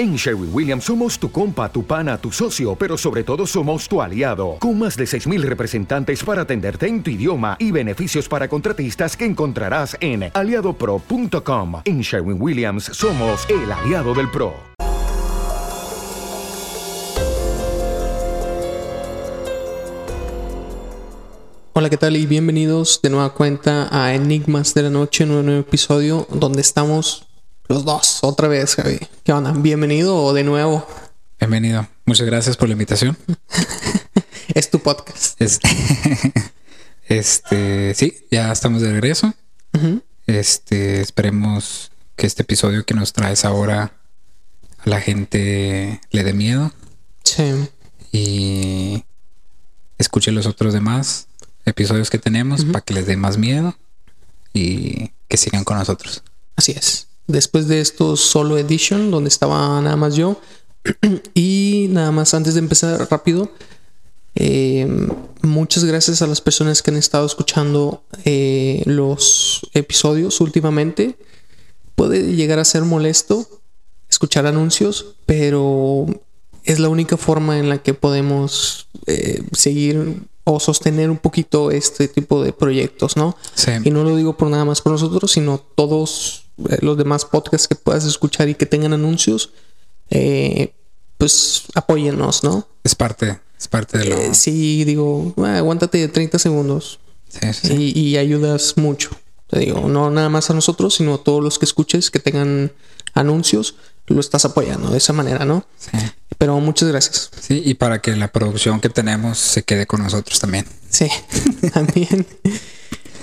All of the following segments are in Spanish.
En Sherwin Williams somos tu compa, tu pana, tu socio, pero sobre todo somos tu aliado, con más de 6.000 representantes para atenderte en tu idioma y beneficios para contratistas que encontrarás en aliadopro.com. En Sherwin Williams somos el aliado del PRO. Hola, ¿qué tal? Y bienvenidos de nueva cuenta a Enigmas de la Noche, un nuevo episodio donde estamos los dos, otra vez, Javi. ¿Qué onda? ¿Bienvenido o de nuevo? Bienvenido. Muchas gracias por la invitación. es tu podcast. este, sí, ya estamos de regreso. Este, esperemos que este episodio que nos traes ahora a la gente le dé miedo. Sí. Y escuche los otros demás episodios que tenemos para que les dé más miedo y que sigan con nosotros. Así es. Después de estos solo edition, donde estaba nada más yo. y nada más antes de empezar rápido. Eh, muchas gracias a las personas que han estado escuchando eh, los episodios últimamente. Puede llegar a ser molesto escuchar anuncios, pero es la única forma en la que podemos eh, seguir o sostener un poquito este tipo de proyectos, ¿no? Sí. Y no lo digo por nada más por nosotros, sino todos los demás podcasts que puedas escuchar y que tengan anuncios, eh, pues apóyennos, ¿no? Es parte, es parte de lo... Eh, sí, digo, ah, aguántate 30 segundos. Sí, sí. Y, y, ayudas mucho. Te digo, no nada más a nosotros, sino a todos los que escuches que tengan anuncios, lo estás apoyando de esa manera, ¿no? Sí. Pero muchas gracias. Sí, y para que la producción que tenemos se quede con nosotros también. Sí, también.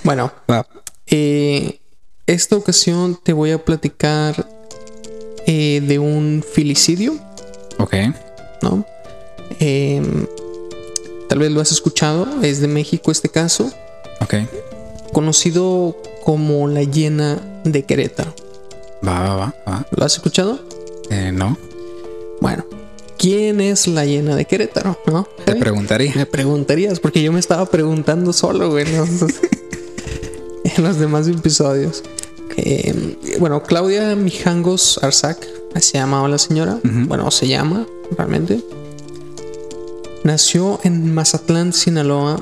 bueno, Va. eh, esta ocasión te voy a platicar eh, de un filicidio, Ok. ¿no? Eh, tal vez lo has escuchado, es de México este caso, Ok. conocido como la hiena de Querétaro. Va, va, va, va. ¿Lo has escuchado? Eh, no. Bueno, ¿quién es la hiena de Querétaro? ¿No? Te preguntaría. Me preguntarías, porque yo me estaba preguntando solo, güey, en los demás episodios. Eh, bueno, Claudia Mijangos Arzac, se llamaba la señora, bueno, se llama realmente. Nació en Mazatlán, Sinaloa,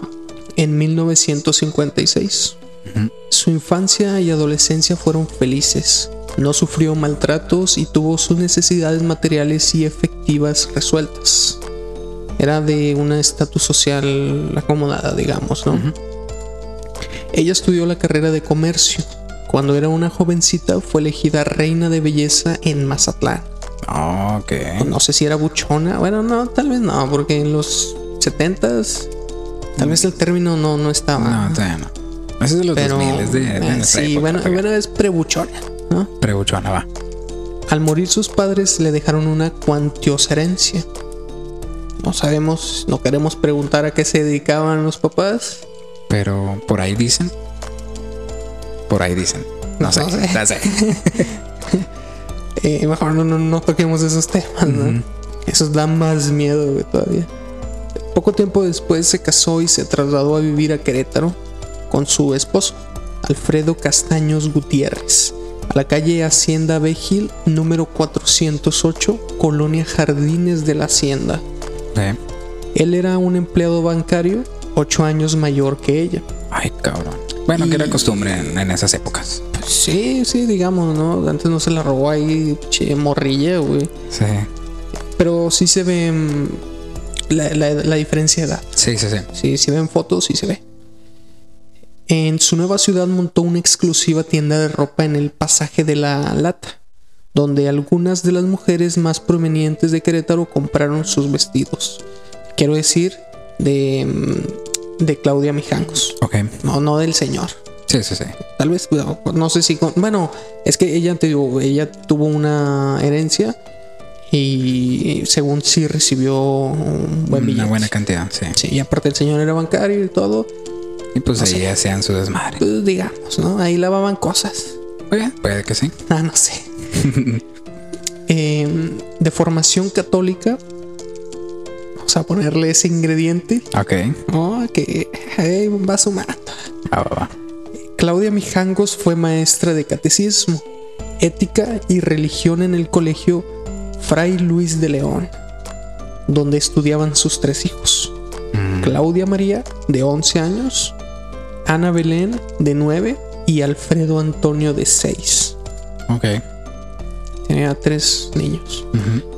en 1956. Ujú. Su infancia y adolescencia fueron felices. No sufrió maltratos y tuvo sus necesidades materiales y efectivas resueltas. Era de un estatus social acomodada, digamos, ¿no? Ella estudió la carrera de comercio. Cuando era una jovencita fue elegida reina de belleza en Mazatlán. Ok. No sé si era buchona. Bueno, no, tal vez no, porque en los 70s tal vez el término no, no estaba. No, todavía no. Ese es de los pero 2000, es de, de eh, sí, época, bueno, es prebuchona, ¿no? Prebuchona, va. Al morir sus padres le dejaron una cuantiosa herencia. No sabemos, no queremos preguntar a qué se dedicaban los papás. Pero por ahí dicen. Por ahí dicen. No, No sé. sé. No sé. Eh, mejor no, no, no toquemos esos temas, ¿no? Eso da más miedo, güey, todavía. Poco tiempo después se casó y se trasladó a vivir a Querétaro con su esposo, Alfredo Castaños Gutiérrez, a la calle Hacienda Begil, número 408, Colonia Jardines de la Hacienda. Eh, Él era un empleado bancario, ocho años mayor que ella. Ay, cabrón. Bueno, que era costumbre en, en esas épocas. Pues sí, sí, digamos, ¿no? Antes no se la robó ahí, che, morrilla, güey. Sí. Pero sí se ve mm, la, la- la diferencia de edad. Sí, sí, sí. Sí, si ven fotos, sí se ve. En su nueva ciudad montó una exclusiva tienda de ropa en el pasaje de la Lata, donde algunas de las mujeres más provenientes de Querétaro compraron sus vestidos. Quiero decir, de, mm, de Claudia Mijangos, Ok. no, no del señor. Sí, sí, sí. Tal vez, no, no sé si. con- bueno, es que ella, te digo, ella tuvo una herencia y según sí recibió un buen Una billete. buena cantidad, sí. Sí, y aparte el señor era bancario y todo, Y pues No ahí sé. hacían su desmadre. pues digamos, ¿no? Ahí lavaban cosas. Oye, puede que sí. Ah, no sé. Em, de formación católica. A ponerle ese ingrediente. Ok. Oh, que va sumando. Va, va, va. Claudia Mijangos fue maestra de catecismo, ética y religión en el colegio Fray Luis de León, donde estudiaban sus tres hijos. Mm, Claudia María, de 11 años, Ana Belén, de 9, y Alfredo Antonio, de 6. Ok. Tenía tres niños. Ujú.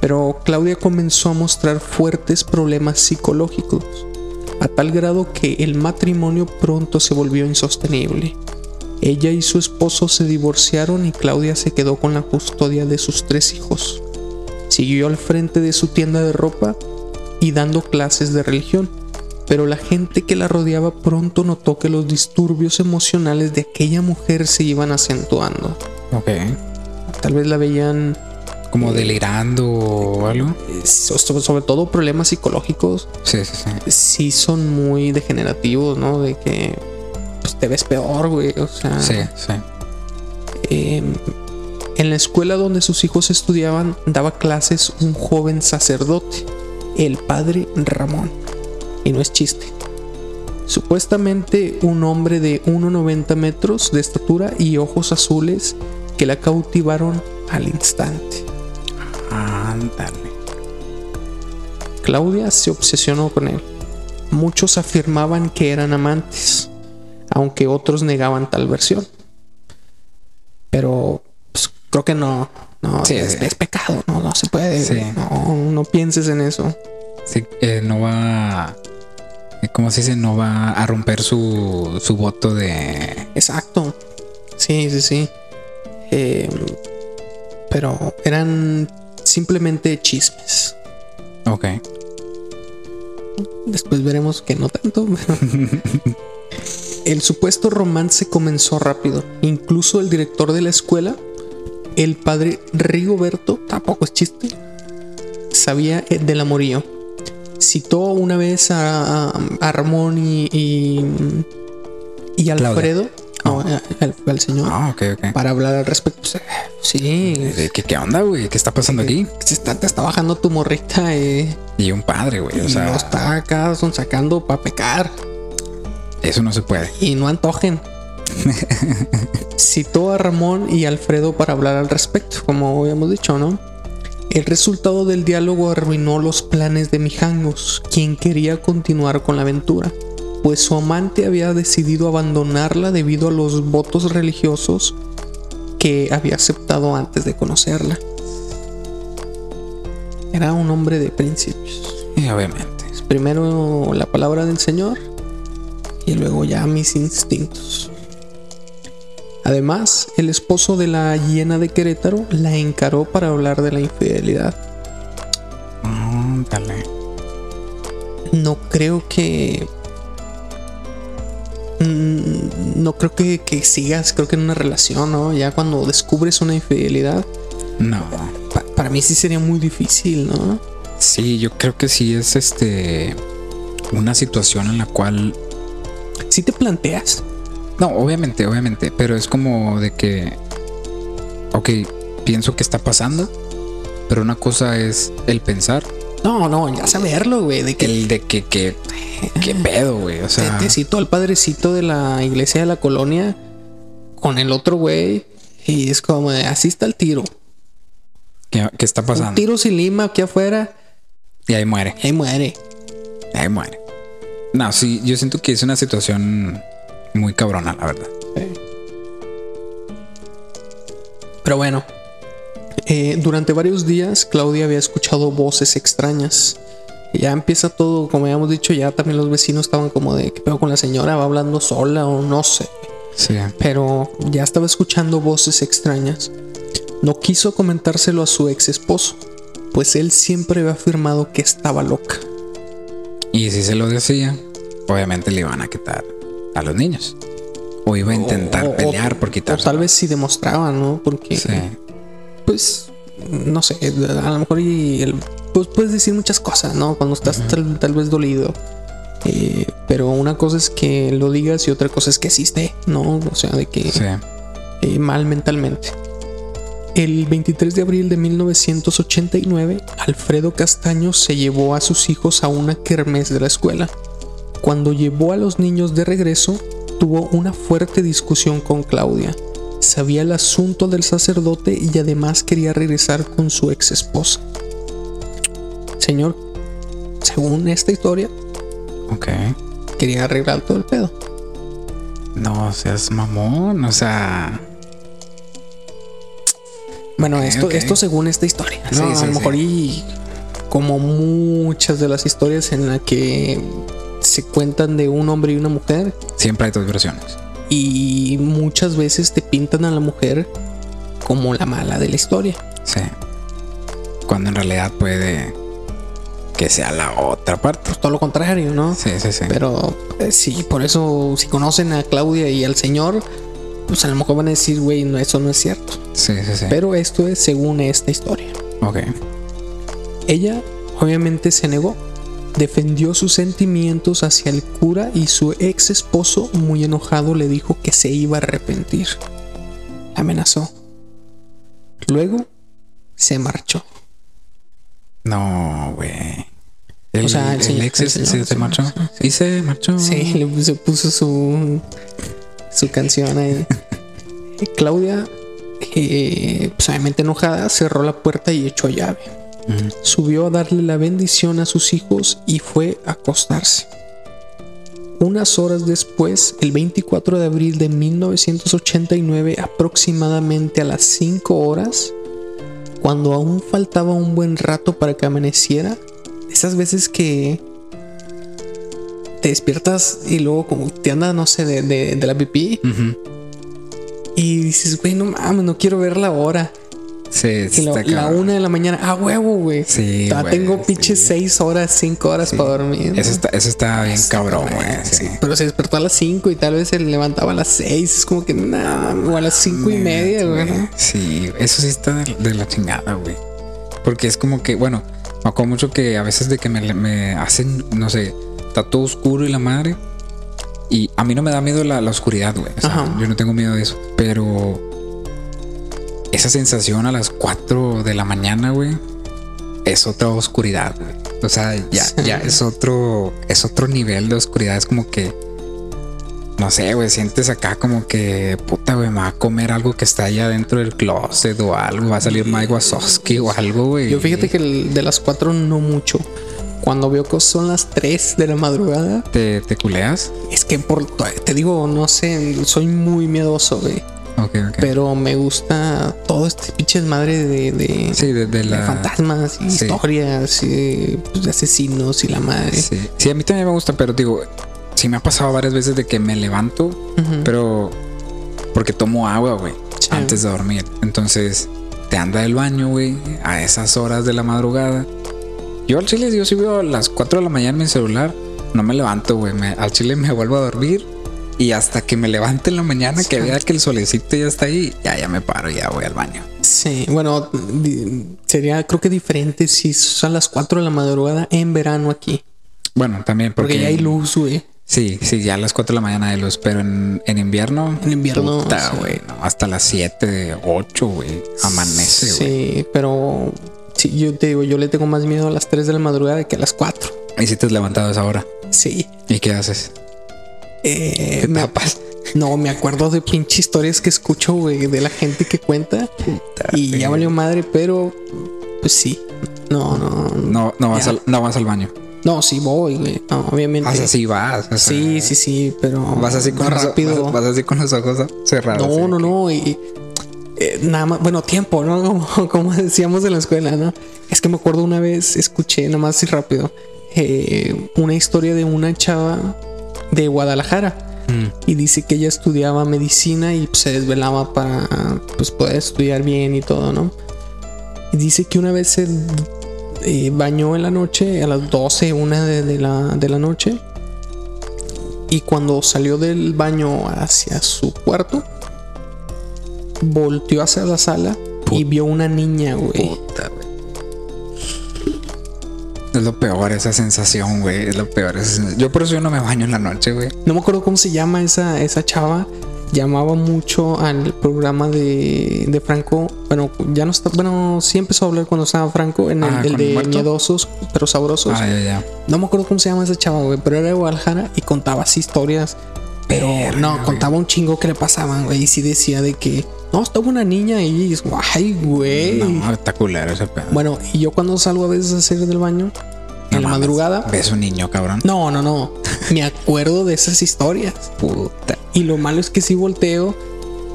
Pero Claudia comenzó a mostrar fuertes problemas psicológicos, a tal grado que el matrimonio pronto se volvió insostenible. Ella y su esposo se divorciaron y Claudia se quedó con la custodia de sus tres hijos. Siguió al frente de su tienda de ropa y dando clases de religión, pero la gente que la rodeaba pronto notó que los disturbios emocionales de aquella mujer se iban acentuando. Ok. Tal vez la veían Como delirando o algo. so- sobre, sobre todo problemas psicológicos Sí, sí, sí. sí son muy degenerativos, ¿no? De que pues, te ves peor, güey. O sea, Sí, sí. eh, en la escuela donde sus hijos estudiaban daba clases un joven sacerdote, el padre Ramón. Y no es chiste. Supuestamente un hombre de 1,90 metros de estatura y ojos azules que la cautivaron al instante. Ándale. Claudia se obsesionó con él. Muchos afirmaban que eran amantes, aunque otros negaban tal versión. Pero pues, creo que no, no Sí, es, pecado, no, no se puede. Sí. No, no pienses en eso. Sí, eh, no va. eh, ¿Cómo se dice? No va a romper su, su voto de. Exacto. Sí, sí, sí. Eh, pero eran simplemente chismes. Ok. Después veremos que no tanto. el supuesto romance comenzó rápido. Incluso el director de la escuela, el padre Rigoberto, tampoco es chiste, sabía eh, del amorío. Citó una vez a, a- y, y, y Alfredo, a- al, señor, Ah, para hablar al respecto. Eh, Sí, Eh, ¿Qué, qué onda, güey? ¿Qué está pasando aquí? se está, te está bajando tu morrita eh, Y un padre, güey. O sea, está acá son sacando para pecar. eso no se puede. y no antojen. Citó a Ramón y Alfredo para hablar al respecto, como habíamos dicho, ¿no? El resultado del diálogo arruinó los planes de Mijangos, quien quería continuar con la aventura, pues su amante había decidido abandonarla debido a los votos religiosos que había aceptado antes de conocerla. Era un hombre de principios. Y obviamente. Primero la palabra del Señor y luego ya mis instintos. Además, el esposo de la hiena de Querétaro la encaró para hablar de la infidelidad. Ándale. No creo que... Mm, No creo que, que sigas, creo que en una relación, ¿no? Ya cuando descubres una infidelidad, No. pa- para mí sí sería muy difícil, ¿no? Sí, yo creo que sí es este. Una situación en la cual. Si te planteas, No, obviamente, obviamente. Pero es como de que. Ok, pienso que está pasando. Pero una cosa es el pensar. No, no, ya saberlo, güey, de que El de que, que, qué pedo, güey. O sea, Te, te cito al padrecito de la iglesia de la colonia con el otro güey. Y es como de así está el tiro. ¿qué, qué está Un pasando? tiro sin lima aquí afuera. Y ahí muere. Y ahí muere. y Ahí muere. No, sí, yo siento que es una situación muy cabrona, la verdad. Pero bueno. Eh, durante varios días Claudia había escuchado voces extrañas. Ya empieza todo, como habíamos dicho, ya también los vecinos estaban como de qué pedo con la señora, va hablando sola o no sé. Sí. pero ya estaba escuchando voces extrañas. No quiso comentárselo a su ex esposo, pues él siempre había afirmado que estaba loca. Y si se lo decía, obviamente le iban a quitar a los niños. O iba a intentar O- o- pelear por O quitarse. tal vez si demostraba, ¿no? Porque, Sí. Pues, no sé, a lo mejor y el- pues puedes decir muchas cosas, ¿no? Cuando estás tal, tal vez dolido. Eh, pero una cosa es que lo digas y otra cosa es que existe, ¿no? O sea, de que Sí. eh, mal mentalmente. El 23 de abril de 1989, Alfredo Castaño se llevó a sus hijos a una kermés de la escuela. Cuando llevó a los niños de regreso, tuvo una fuerte discusión con Claudia. Sabía el asunto del sacerdote y además quería regresar con su ex esposa. Señor, según esta historia, Ok. quería arreglar todo el pedo. No seas mamón, o sea. Bueno, Ok, esto, ok. esto según esta historia. Sí, No, sí, a lo sí. mejor y como muchas de las historias en las que se cuentan de un hombre y una mujer Siempre hay dos versiones. Y muchas veces te pintan a la mujer como la mala de la historia. Sí. Cuando en realidad puede que sea la otra parte. Pues todo lo contrario, ¿no? Sí, sí, sí. Pero eh, sí, por eso si conocen a Claudia y al señor, pues a lo mejor van a decir, güey, no, eso no es cierto. Sí, sí, sí. Pero esto es según esta historia. ok. Ella obviamente se negó. Defendió sus sentimientos hacia el cura y su ex esposo, muy enojado, le dijo que se iba a arrepentir. Amenazó. Luego se marchó. No, güey. El, O sea, el el señor- ex el se- señor, se, marchó. sí, se marchó. Sí, le puso, puso su, su canción ahí. Claudia, eh, pues obviamente enojada, cerró la puerta y echó llave. Subió a darle la bendición a sus hijos y fue a acostarse. Unas horas después, el 24 de abril de 1989, aproximadamente a las 5 horas, cuando aún faltaba un buen rato para que amaneciera, esas veces que te despiertas y luego como te anda, no sé, de, de- de la pipí y dices, güey, no mames, no quiero ver la hora. Sí, lo- la una de la mañana, ah, huevo, güey. Sí, güey, tengo pinches sí. seis horas, cinco horas para dormir. Eso está, eso está bien cabrón, güey. Sí, Sí. Pero se despertó a las cinco y tal vez se levantaba a las seis. Es como que, nah, o a las cinco y media, güey. ¿no? Sí, eso sí está de, de la chingada, güey. Porque es como que, bueno, me acuerdo mucho que a veces de que me, me hacen, no sé, está todo oscuro y la madre. Y a mí no me da miedo la, la oscuridad, güey. O sea, yo no tengo miedo de eso. Pero esa sensación a las 4 de la mañana, güey, es otra oscuridad, güey. O sea, ya, Sí. ya es otro, es otro nivel de oscuridad. Es como que, no sé, güey, sientes acá como que, puta, güey, me va a comer algo que está allá dentro del closet o algo, va a salir Mike Wazowski o algo, güey. Yo fíjate que el de las cuatro no mucho. Cuando veo que son las tres de la madrugada, ¿Te, te culeas? es que por, te digo, no sé, soy muy miedoso, güey. Pero me gusta todo este pinche madre de, de, sí, de, de de la... fantasmas y Sí. historias y pues, de asesinos y la madre. Sí. sí, a mí también me gusta, pero digo, sí me ha pasado varias veces de que me levanto, pero porque tomo agua, güey, antes de dormir. Entonces, te anda del baño, güey, a esas horas de la madrugada. Yo al chile, yo si veo a las 4 de la mañana en mi celular, no me levanto, güey. Al chile me vuelvo a dormir y hasta que me levante en la mañana, que vea que el solecito ya está ahí, ya, ya me paro, ya voy al baño. Sí, bueno, sería creo que diferente si son las 4 de la madrugada en verano aquí. Bueno, también porque, Porque, ya hay luz, güey. Sí, sí, ya a las 4 de la mañana hay luz, pero en, en invierno. En invierno, puta, sí. güey, no, hasta las 7, 8, güey. Amanece, güey. Sí, pero sí, yo te digo, yo le tengo más miedo a las 3 de la madrugada que a las 4. ¿Y si te has levantado a esa hora? Sí. ¿Y qué haces? Eh, ¿Te me-? No, me acuerdo de pinche historias que escucho, güey, de la gente que cuenta. y ya valió madre, pero pues sí. No, no. No, no vas, al, no vas al baño. No, sí voy, güey. No, obviamente. Vas así, vas. o sea, Sí, sí, sí, pero. Vas así con los, rápido. Vas, vas así con los ojos cerrados. No, no, que- no. Y, eh, nada más, bueno, tiempo, ¿no? Como, como decíamos en la escuela, ¿no? Es que me acuerdo una vez, escuché, nada más así rápido, eh, una historia de una chava de Guadalajara. Mm. Y dice que ella estudiaba medicina y se desvelaba para pues, poder estudiar bien y todo, ¿no? Y dice que una vez se eh, bañó en la noche, a las 12, una de, de la, de la noche. Y cuando salió del baño hacia su cuarto, volteó hacia la sala y vio una niña, güey. Puta. Es lo peor esa sensación, güey. Es lo peor esa. Yo por eso yo no me baño en la noche, güey. No me acuerdo cómo se llama esa, esa chava. Llamaba mucho al programa de, de Franco. Bueno, ya no está. Bueno, sí empezó a hablar cuando estaba Franco en el, Ah, el ¿con de muerto? miedosos, pero sabrosos. Ah, ya, ya. No me acuerdo cómo se llama esa chava, güey, pero era de Guadalajara y contaba así historias Pero no, contaba un chingo que le pasaban, güey. Y sí decía de que, no, estaba una niña ahí. Y es, ay, güey. No, está culero ese pedo. Bueno, y yo cuando salgo a veces a hacer del baño, en la madrugada. ¿Ves un niño, cabrón? No, no, no. Me acuerdo de esas historias. Puta. Y lo malo es que sí volteo.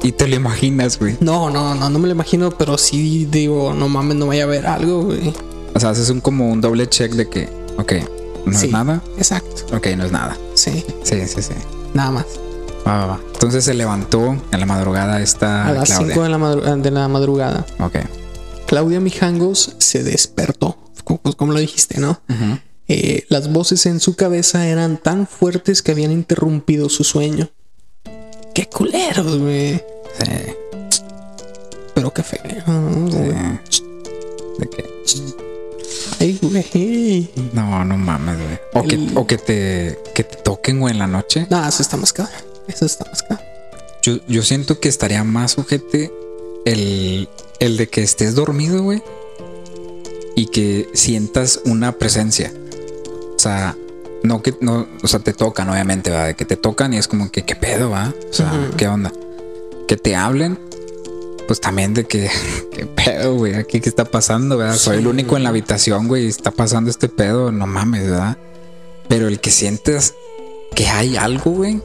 Y te lo imaginas, güey. No, no, no, no me lo imagino, pero sí digo, no mames, no vaya a ver algo, güey. O sea, haces un como un doble check de que, ok, no Sí. es nada. Exacto. Ok, no es nada. Sí, Sí, sí, sí. Nada más. Va, va, va. Entonces se levantó en la madrugada esta a las Claudia. 5 de la, madru- de la madrugada. Ok. Claudia Mijangos se despertó. Como- Pues como lo dijiste, ¿no? Eh, las voces en su cabeza eran tan fuertes que habían interrumpido su sueño. Qué culeros, güey. Sí, Pero qué feo. sí. ¿De qué? Ay, güey. No, no mames, güey. O, que, o que te, que te toquen, güey, en la noche. No, eso está más cabrón. Eso está más cabrón. Yo, yo siento que estaría más ojete el, el de que estés dormido, güey. Y que sientas una presencia. O sea, no que no, o sea, te tocan, obviamente, va, de que te tocan y es como que qué pedo, va. O sea, qué onda. Que te hablen, pues también de que qué pedo, güey, aquí qué está pasando, ¿verdad? Soy el único en la habitación, güey, está pasando este pedo, no mames, ¿verdad? Pero el que sientes que hay algo, güey,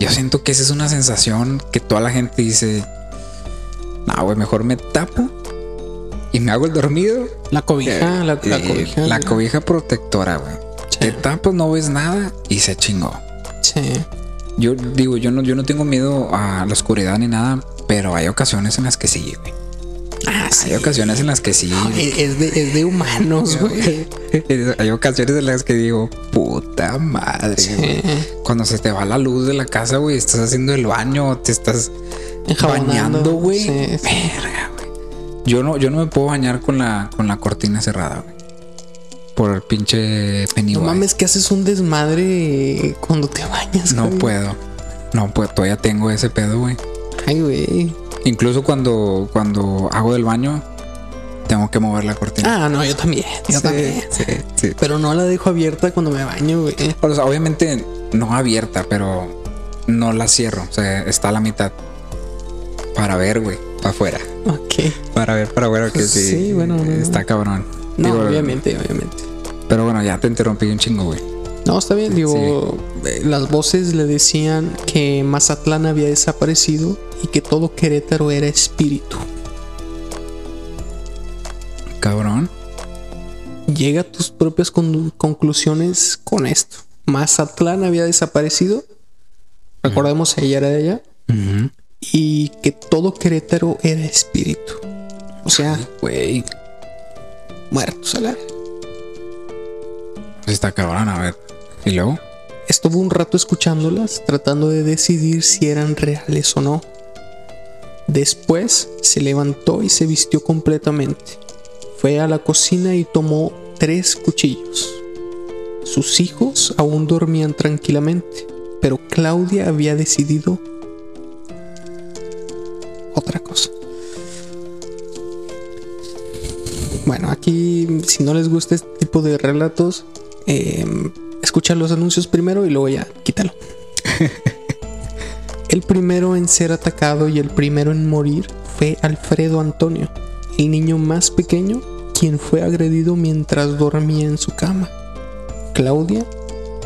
yo siento que esa es una sensación que toda la gente dice, no, güey, mejor me tapo y me hago el dormido. La cobija, la, la Eh, cobija. la cobija protectora, güey. Sí. Te tapas, no ves nada y se chingó. Sí. Yo digo, yo no, yo no tengo miedo a la oscuridad ni nada, pero hay ocasiones en las que sí, güey. Ah, sí. Hay ocasiones en las que sí. Es de, es de humanos, güey. Hay ocasiones en las que digo, puta madre, güey. Cuando se te va la luz de la casa, güey, estás haciendo el baño, te estás bañando, güey. Sí, sí. Verga, güey. Yo no, yo no me puedo bañar con la, con la cortina cerrada, güey. Por el pinche No Pennywise. mames, que haces un desmadre cuando te bañas. No güey. puedo. No puedo. Todavía tengo ese pedo, güey. Ay, güey. Incluso cuando, cuando hago del baño, tengo que mover la cortina. Ah, no, yo también. Yo Sí, también. sí, sí. Pero no la dejo abierta cuando me baño, güey. O sea, obviamente no abierta, pero no la cierro. O sea, está a la mitad. Para ver, güey. Para afuera. Ok. Para ver, para afuera que sí. Sí, bueno, no. Está cabrón. No, Digo, obviamente, obviamente. Pero bueno, ya te interrumpí un chingo, güey. No, está bien. Digo, eh, las voces le decían que Mazatlán había desaparecido y que todo Querétaro era espíritu. Cabrón. Llega a tus propias con- conclusiones con esto. Mazatlán había desaparecido. Recordemos, ella era de allá. Ujú. Y que todo Querétaro era espíritu. O sea, Güey. muertos a la vez. Pues está cabrón, a ver. ¿Y luego? Estuvo un rato escuchándolas, tratando de decidir si eran reales o no. Después se levantó y se vistió completamente. Fue a la cocina y tomó tres cuchillos. Sus hijos aún dormían tranquilamente, pero Claudia había decidido otra cosa. Bueno, aquí si no les gusta este tipo de relatos, eh, escucha los anuncios primero y luego ya quítalo. el primero en ser atacado y el primero en morir fue Alfredo Antonio, el niño más pequeño quien fue agredido mientras dormía en su cama. Claudia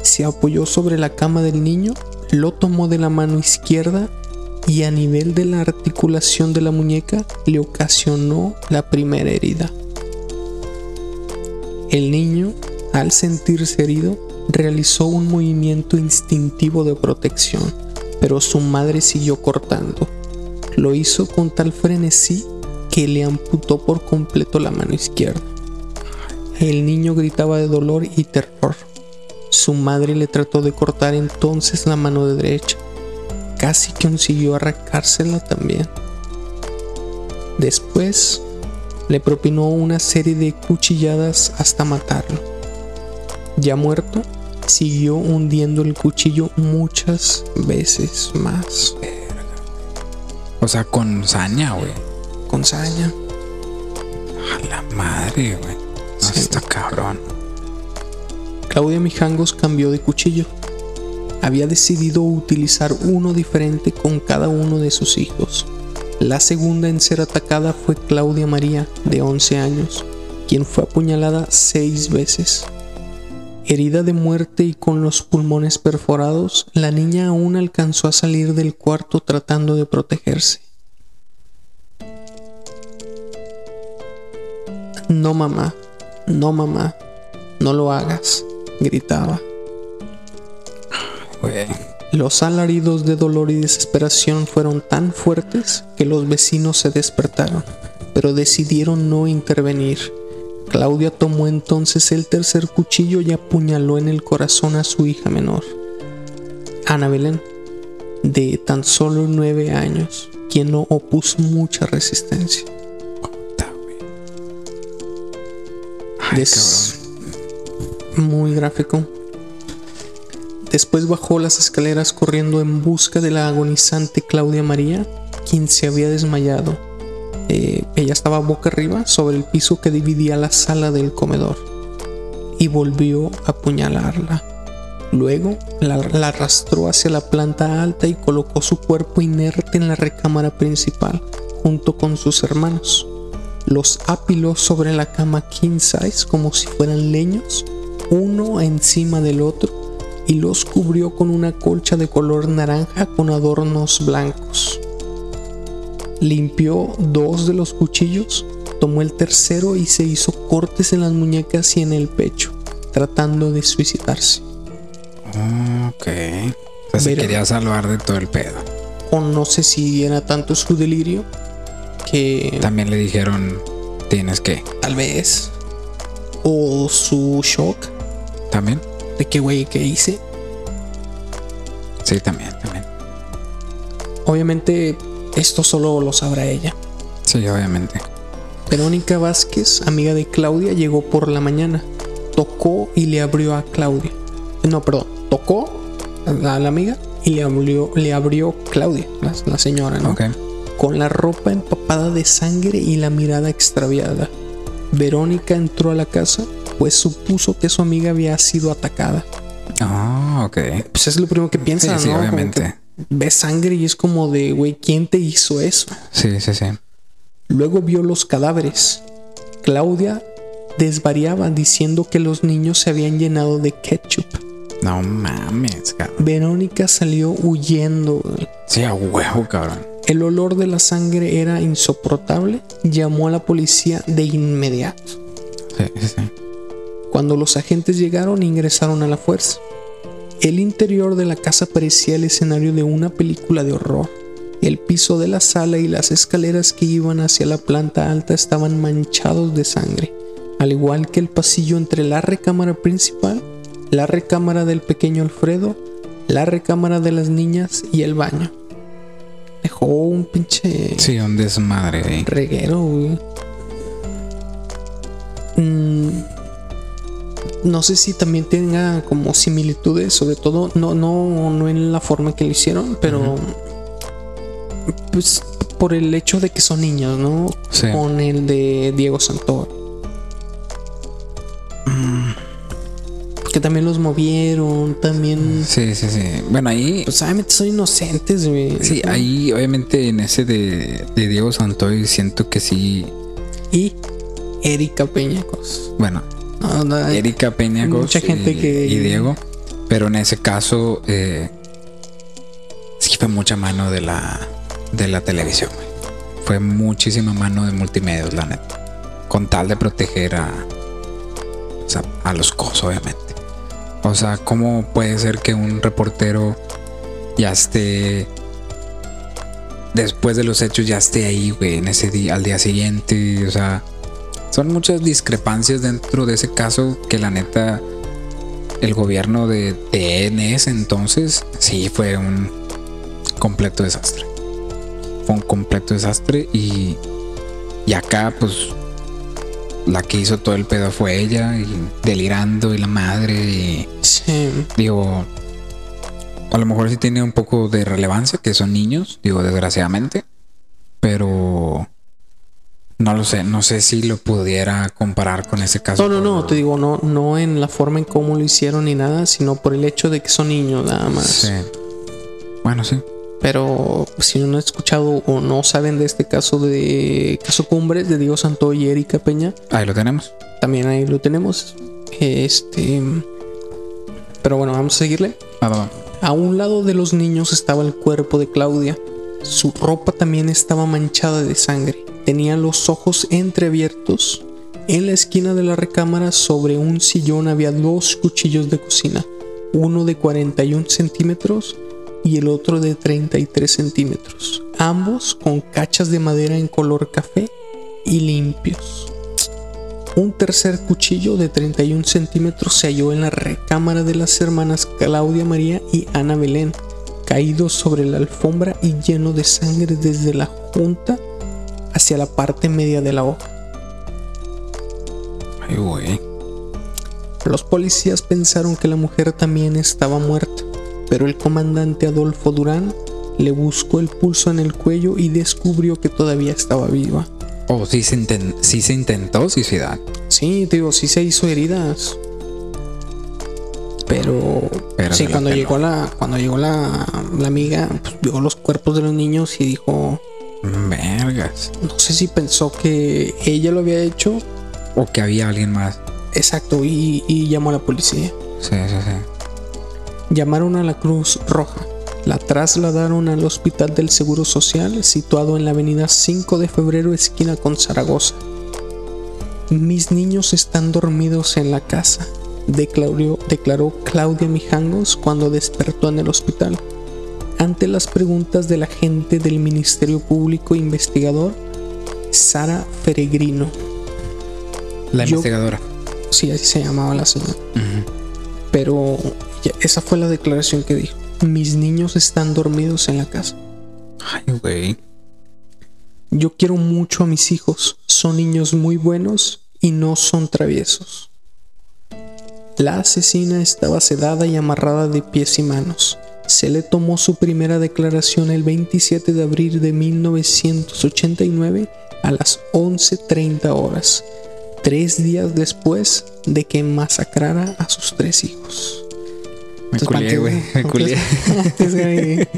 se apoyó sobre la cama del niño, lo tomó de la mano izquierda y a nivel de la articulación de la muñeca le ocasionó la primera herida. El niño, al sentirse herido, realizó un movimiento instintivo de protección, pero su madre siguió cortando. Lo hizo con tal frenesí que le amputó por completo la mano izquierda. El niño gritaba de dolor y terror. Su madre le trató de cortar entonces la mano derecha. Casi consiguió arrancársela también. Después le propinó una serie de cuchilladas hasta matarlo. Ya muerto, siguió hundiendo el cuchillo muchas veces más O sea, con saña, güey. con saña. A la madre, güey. No, Sí. está cabrón. Claudia Mijangos cambió de cuchillo. había decidido utilizar uno diferente con cada uno de sus hijos. La segunda en ser atacada fue Claudia María, de 11 años, quien fue apuñalada seis veces. Herida de muerte y con los pulmones perforados, la niña aún alcanzó a salir del cuarto tratando de protegerse. No mamá, no mamá, no lo hagas, gritaba. Los alaridos de dolor y desesperación fueron tan fuertes que los vecinos se despertaron, pero decidieron no intervenir. Claudia tomó entonces el tercer cuchillo y apuñaló en el corazón a su hija menor, Ana Belén, de tan solo nueve años, quien no opuso mucha resistencia. es muy gráfico. Después bajó las escaleras corriendo en busca de la agonizante Claudia María, quien se había desmayado. Eh, ella estaba boca arriba sobre el piso que dividía la sala del comedor y volvió a apuñalarla. Luego la, la, arrastró hacia la planta alta y colocó su cuerpo inerte en la recámara principal junto con sus hermanos. Los apiló sobre la cama king size como si fueran leños, uno encima del otro y los cubrió con una colcha de color naranja con adornos blancos. Limpió dos de los cuchillos, tomó el tercero y se hizo cortes en las muñecas y en el pecho, tratando de suicidarse. Ok. se quería salvar de todo el pedo. O no sé si era tanto su delirio que... También le dijeron, tienes que. Tal vez. O su shock. También de qué güey que hice. Sí, también, también. Obviamente esto solo lo sabrá ella. Sí, obviamente. Verónica Vázquez, amiga de Claudia, llegó por la mañana. Tocó y le abrió a Claudia. No, perdón. Tocó a la amiga y le abrió, le abrió Claudia, la, señora, ¿no? Con la ropa empapada de sangre y la mirada extraviada. Verónica entró a la casa pues supuso que su amiga había sido atacada. Ah, ok. Pues es lo primero que piensa, sí, Sí, obviamente. Ve sangre y es como de, güey, ¿quién te hizo eso? Sí, sí, sí. Luego vio los cadáveres. Claudia desvariaba diciendo que los niños se habían llenado de ketchup. No mames, cabrón. Verónica salió huyendo. Sí, a huevo, cabrón. El olor de la sangre era insoportable. Llamó a la policía de inmediato. Sí, sí, sí cuando los agentes llegaron ingresaron a la fuerza. El interior de la casa parecía el escenario de una película de horror. El piso de la sala y las escaleras que iban hacia la planta alta estaban manchados de sangre, al igual que el pasillo entre la recámara principal, la recámara del pequeño Alfredo, la recámara de las niñas y el baño. Dejó un pinche... Sí, un desmadre ahí. Reguero, güey. Mm, no sé si también tenga como similitudes, sobre todo, no, no, no en la forma que lo hicieron, pero pues por el hecho de que son niños, ¿no? Con el de Diego Santor. Mm. Que también los movieron, también. Sí, sí, sí. Bueno, ahí. Pues obviamente son inocentes, güey. Sí, ahí, obviamente, en ese de, de Diego Santoy, siento que sí. Y Erika Peñacos. Bueno, Erika Peña mucha gente y, que... y Diego. Pero en ese caso, eh, sí fue mucha mano de la, de la televisión. Fue muchísima mano de multimedios, la neta. Con tal de proteger a, a los cos, obviamente. O sea, ¿cómo puede ser que un reportero ya esté después de los hechos ya esté ahí, güey, en ese día, al día siguiente, o sea, son muchas discrepancias dentro de ese caso que la neta el gobierno de, ese entonces sí fue un completo desastre. Fue un completo desastre y, y acá pues la que hizo todo el pedo fue ella y delirando y la madre y digo a lo mejor sí tiene un poco de relevancia que son niños, digo desgraciadamente, pero No lo sé, no sé si lo pudiera comparar con ese caso. No, no, no, te digo, no, no en la forma en cómo lo hicieron ni nada, sino por el hecho de que son niños nada más. Sí. Bueno, sí. Pero si no han escuchado o no saben de este caso de caso Cumbres de Diego Santo y Erika Peña, Ahí lo tenemos. también ahí lo tenemos. Este. Pero bueno, vamos a seguirle. Va. A un lado de los niños estaba el cuerpo de Claudia. Su ropa también estaba manchada de sangre. Tenía los ojos entreabiertos. En la esquina de la recámara, sobre un sillón, había dos cuchillos de cocina. Uno de 41 centímetros y el otro de 33 centímetros. Ambos con cachas de madera en color café y limpios. Un tercer cuchillo de 31 centímetros se halló en la recámara de las hermanas Claudia María y Ana Belén, caído sobre la alfombra y lleno de sangre desde la junta hacia la parte media de la hoja. Ay, güey. Los policías pensaron que la mujer también estaba muerta, pero el comandante Adolfo Durán le buscó el pulso en el cuello y descubrió que todavía estaba viva. Oh, sí se, sí se intentó suicidar. Sí, digo, sí se hizo heridas. Pero, Pero sí, cuando llegó la, cuando llegó la, la amiga, pues, vio los cuerpos de los niños y dijo, Vergas. no sé si pensó que ella lo había hecho, O que había alguien más. exacto, y, y llamó a la policía. Sí, sí, sí. Llamaron a la Cruz Roja. La trasladaron al Hospital del Seguro Social, situado en la avenida 5 de febrero, esquina con Zaragoza. Mis niños están dormidos en la casa, declaró, declaró Claudia Mijangos cuando despertó en el hospital. Ante las preguntas del agente del Ministerio Público investigador, Sara Peregrino, La Yo- investigadora. sí, así se llamaba la señora. Pero ya- esa fue la declaración que dijo. Mis niños están dormidos en la casa. Ay, güey. Yo quiero mucho a mis hijos. Son niños muy buenos y no son traviesos. La asesina estaba sedada y amarrada de pies y manos. Se le tomó su primera declaración el 27 de abril de 1989 a las 11.30 horas, tres días después de que masacrara a sus tres hijos. Me culié, ¿cuántos- güey. Me culié.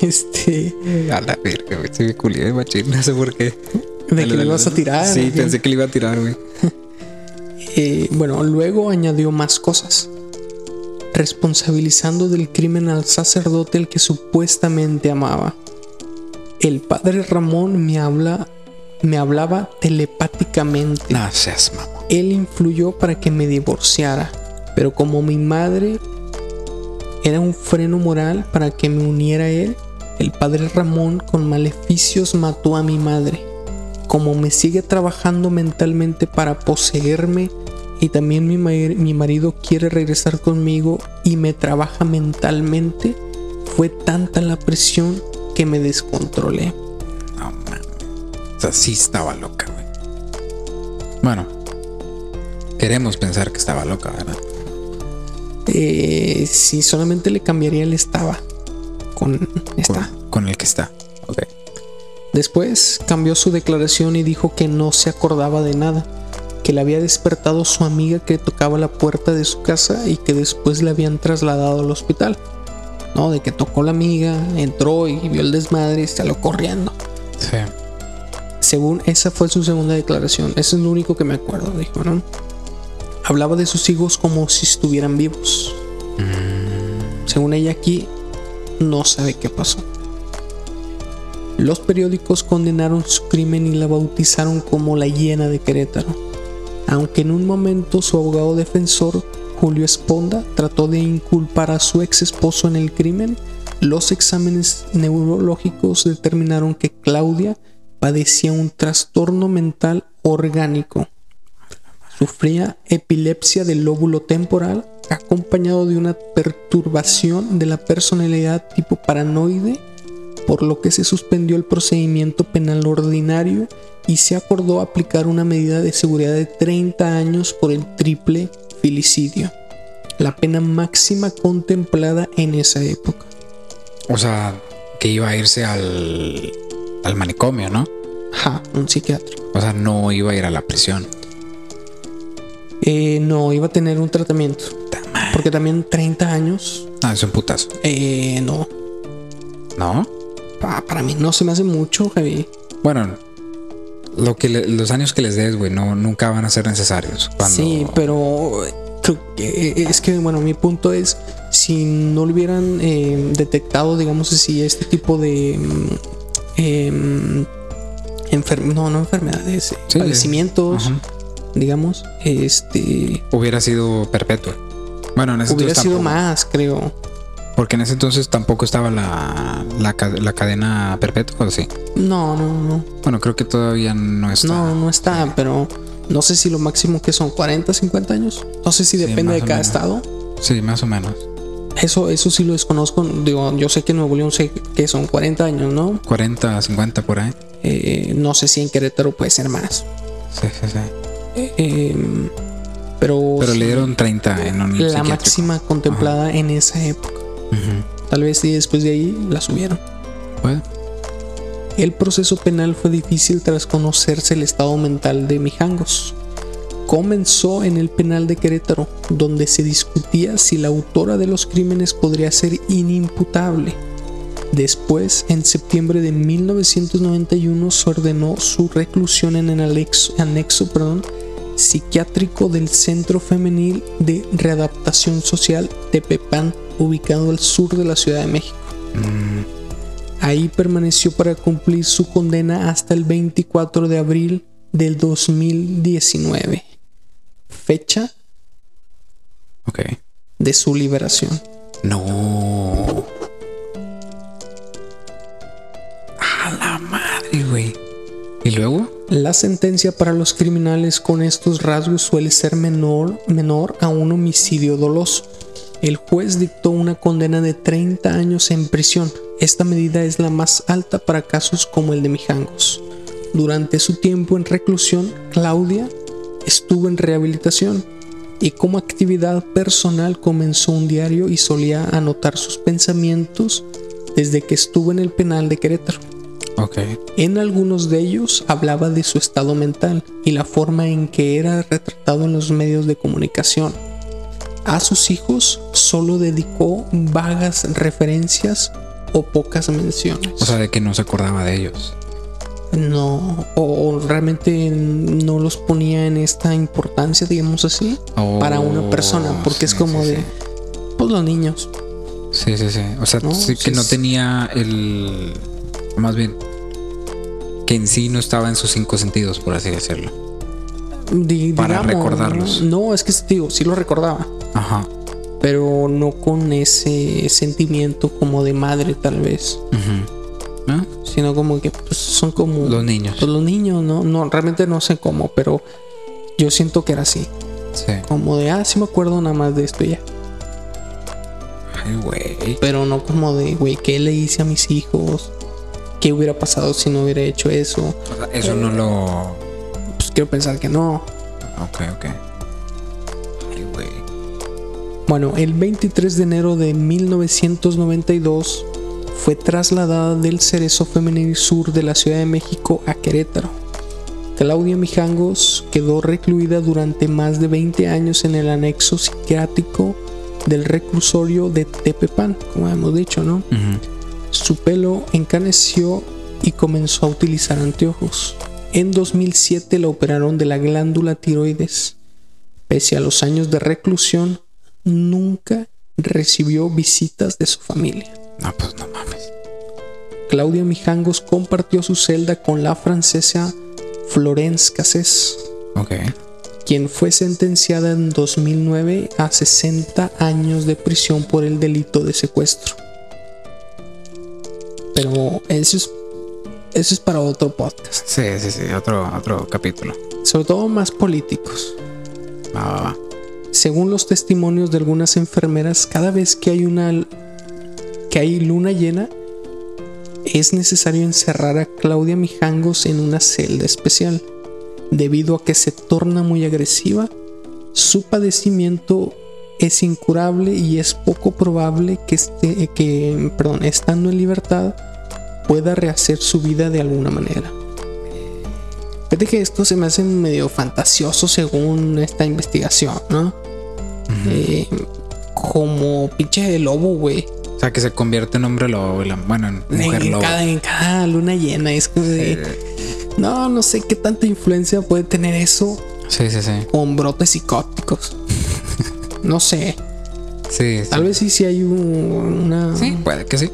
este, A la verga, güey. Sí, me culié, machín. No sé por qué. de que le ibas a tirar. Sí, pensé que le iba a tirar, güey. Eh, bueno, luego añadió más cosas, responsabilizando del crimen al sacerdote al que supuestamente amaba. El padre Ramón me habla, me hablaba telepáticamente. No seas mamón. Él influyó para que me divorciara, pero como mi madre era un freno moral para que me uniera a él, el padre Ramón con maleficios mató a mi madre. Como me sigue trabajando mentalmente para poseerme y también mi, mi marido quiere regresar conmigo y me trabaja mentalmente, fue tanta la presión que me descontrolé. No mames. O sea, sí estaba loca, güey. Bueno, queremos pensar que estaba loca, ¿verdad? Eh, si solamente le cambiaría el estaba con esta. Con, con el que está. Ok. Después cambió su declaración y dijo que no se acordaba de nada, que le había despertado su amiga que tocaba la puerta de su casa y que después le habían trasladado al hospital. No, de que tocó la amiga, entró y vio el desmadre y salió corriendo. Sí. Según esa fue su segunda declaración, eso es lo único que me acuerdo, dijo, ¿no? Hablaba de sus hijos como si estuvieran vivos. Según ella aquí, no sabe qué pasó. Los periódicos condenaron su crimen y la bautizaron como la hiena de Querétaro. Aunque en un momento su abogado defensor, Julio Esponda, trató de inculpar a su ex esposo en el crimen, los exámenes neurológicos determinaron que Claudia padecía un trastorno mental orgánico. Sufría epilepsia del lóbulo temporal acompañado de una perturbación de la personalidad tipo paranoide, por lo que se suspendió el procedimiento penal ordinario y se acordó aplicar una medida de seguridad de 30 años por el triple filicidio, la pena máxima contemplada en esa época. O sea, que iba a irse al, al manicomio, ¿no? Ajá, un psiquiátrico. O sea, no iba a ir a la prisión. Eh, no, iba a tener un tratamiento. Porque también 30 años. Ah, es un putazo. Eh, no. ¿No? Pa- para mí no se me hace mucho, Javi. Bueno, lo que le- los años que les des, güey, no, nunca van a ser necesarios. Cuando- Sí, pero creo que- eh, es que, bueno, mi punto es, si no lo hubieran eh, detectado, digamos así, este tipo de... enfer- no, no enfermedades, eh, Sí, padecimientos, Ajá. digamos, este... Hubiera sido perpetua. Bueno, en ese Hubiera sido tampoco. más, creo. Porque en ese entonces tampoco estaba la, la, ca- la cadena perpetua, ¿o sí? No, no, no. Bueno, creo que todavía no está. No, no está, pero no sé si lo máximo que son 40, 50 años. No sé si depende de cada estado. Sí, más o menos. Eso, eso sí lo desconozco. Digo, yo sé que en Nuevo León sé que son 40 años, ¿no? 40, 50 por ahí. Eh, no sé si en Querétaro puede ser más. Sí, sí, sí. Eh, eh, pero Pero le dieron 30 en un la máxima contemplada en esa época. Tal vez sí después de ahí la subieron. El proceso penal fue difícil tras conocerse el estado mental de Mijangos. Comenzó en el penal de Querétaro, donde se discutía si la autora de los crímenes podría ser inimputable. Después, en septiembre de 1991, se ordenó su reclusión en el anexo, anexo perdón, psiquiátrico del Centro Femenil de Readaptación Social Tepepan, ubicado al sur de la Ciudad de México. Ahí permaneció para cumplir su condena hasta el 24 de abril del 2019, fecha de su liberación. No. A la madre, güey. ¿Y luego? La sentencia para los criminales con estos rasgos suele ser menor, menor a un homicidio doloso. El juez dictó una condena de 30 años en prisión. Esta medida es la más alta para casos como el de Mijangos. Durante su tiempo en reclusión, Claudia estuvo en rehabilitación y como actividad personal comenzó un diario y solía anotar sus pensamientos desde que estuvo en el penal de Querétaro. En algunos de ellos hablaba de su estado mental y la forma en que era retratado en los medios de comunicación. A sus hijos solo dedicó vagas referencias o pocas menciones. O sea, de que no se acordaba de ellos. no, o realmente no los ponía en esta importancia, digamos así, Oh, para una persona, porque es como sí, de, sí. pues los niños. Sí, sí, sí. O sea, No, sí que no tenía el. Más bien. Que en sí no estaba en sus cinco sentidos, por así decirlo. Di- Para digamos, recordarlos. No, es que digo, sí lo recordaba. Ajá. pero no con ese sentimiento como de madre tal vez. ¿Ah? sino como que pues, son como Los niños. pues, los niños, ¿no? No, realmente no sé cómo, pero yo siento que era así, Sí. como de, ah, sí me acuerdo nada más de esto ya, Ay, güey. pero no como de, güey, ¿qué le hice a mis hijos? ¿Qué hubiera pasado si no hubiera hecho eso? O sea, eso no lo. Pues quiero pensar que no. Ok, ok. Ay, güey. Bueno, el 23 de enero de 1992 fue trasladada del Cerezo Femenil Sur de la Ciudad de México a Querétaro. Claudia Mijangos quedó recluida durante más de 20 años en el anexo psiquiátrico del reclusorio de Tepepan, como hemos dicho, ¿no? Su pelo encaneció y comenzó a utilizar anteojos. En 2007 la operaron de la glándula tiroides. Pese a los años de reclusión, nunca recibió visitas de su familia. No, pues no mames. Claudia Mijangos compartió su celda con la francesa Florence Cassés, Ok. quien fue sentenciada en 2009 a 60 años de prisión por el delito de secuestro. Pero eso es, eso es para otro podcast, Sí, sí, sí. Otro, otro capítulo. sobre todo más políticos. Va. Según los testimonios de algunas enfermeras, cada vez que hay una que hay luna llena, es necesario encerrar a Claudia Mijangos en una celda especial, debido a que se torna muy agresiva. Su padecimiento es incurable y es poco probable que, esté, que perdón, estando en libertad pueda rehacer su vida de alguna manera. Fíjate que esto se me hace medio fantasioso según esta investigación, ¿no? Eh, como pinche lobo, güey. O sea, que se convierte en hombre lobo, la- bueno, en mujer en, lobo. cada, en cada luna llena. Es como de. No, no sé qué tanta influencia puede tener eso Sí, sí, sí. con brotes psicóticos. No sé. Sí, sí. Tal vez sí, sí hay un- una. Sí, puede que sí.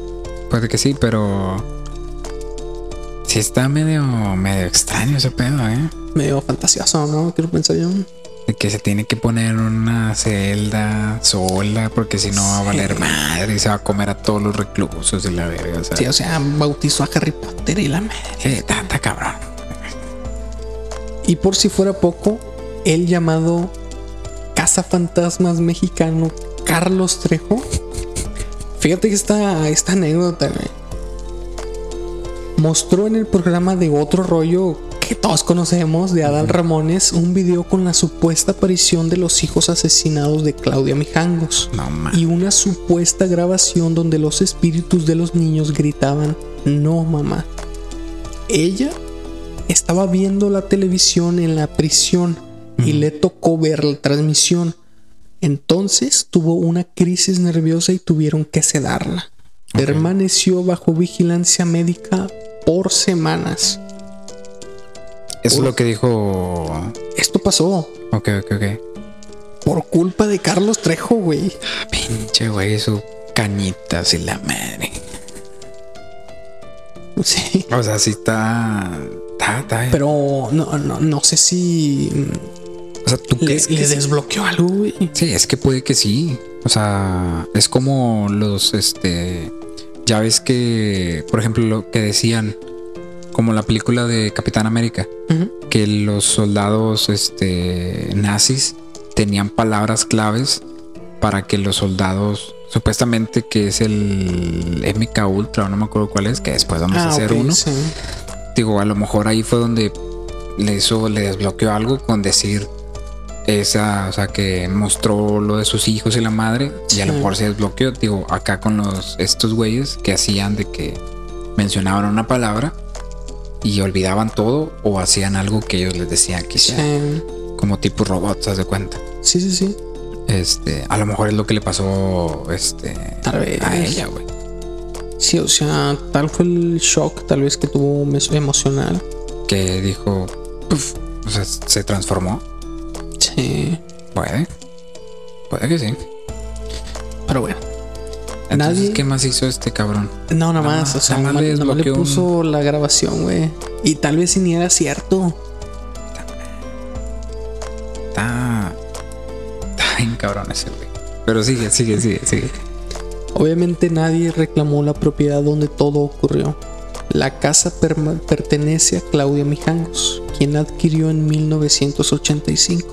Puede que sí, pero. Sí está medio, medio extraño ese pedo, ¿eh? Medio fantasioso, ¿no? Quiero pensar yo. De que se tiene que poner una celda sola porque si no va a valer madre y se va a comer a todos los reclusos y la verga. O sea, Sí, o sea, bautizó a Harry Potter y la madre. sí, está cabrón. Y por si fuera poco, el llamado cazafantasmas mexicano Carlos Trejo. Fíjate que esta, esta anécdota, güey, Mostró en el programa de Otro Rollo que todos conocemos de Adal Ramones un video con la supuesta aparición de los hijos asesinados de Claudia Mijangos No y una supuesta grabación donde los espíritus de los niños gritaban, no mamá. Ella estaba viendo la televisión en la prisión y le tocó ver la transmisión. Entonces tuvo una crisis nerviosa y tuvieron que sedarla. Permaneció bajo vigilancia médica por semanas. Eso es lo que dijo. Esto pasó Ok, ok, ok. por culpa de Carlos Trejo, güey. Pinche güey, su cañitas y la madre. Sí. O sea, sí está. Está, está. Pero no, no, no sé si o sea, tú le, crees que le sí? desbloqueó algo, güey. Sí, es que puede que sí. O sea, es como los, este, ya ves que, por ejemplo, lo que decían, como la película de Capitán América, que los soldados, este, nazis tenían palabras claves para que los soldados, supuestamente que es el MK Ultra, no me acuerdo cuál es, que después vamos a hacer Ah, ok, uno. sí. Digo, a lo mejor ahí fue donde le hizo, le desbloqueó algo con decir esa, o sea, que mostró lo de sus hijos y la madre, y a lo Sí. mejor se desbloqueó. Digo, acá con los estos güeyes que hacían de que mencionaban una palabra y olvidaban todo o hacían algo que ellos les decían que Sí. como tipo robots, haz de cuenta. Sí, sí, sí. Este, a lo mejor es lo que le pasó este Tal vez. a ella, güey. Sí, o sea, tal fue el shock, tal vez que tuvo mes- emocional. Que dijo, "Puf", o sea, se transformó. Sí. Puede. Puede que sí. Pero bueno. Entonces, Nadie- ¿qué más hizo este cabrón? No, nada Nada más. más- O sea, nada más nada le más, un- puso la grabación, güey. Y tal vez si ni era cierto. Está. Está bien cabrón ese, güey. Pero sigue, sigue, sigue, sigue. Obviamente nadie reclamó la propiedad donde todo ocurrió. La casa pertenece a Claudia Mijangos, quien la adquirió en 1985.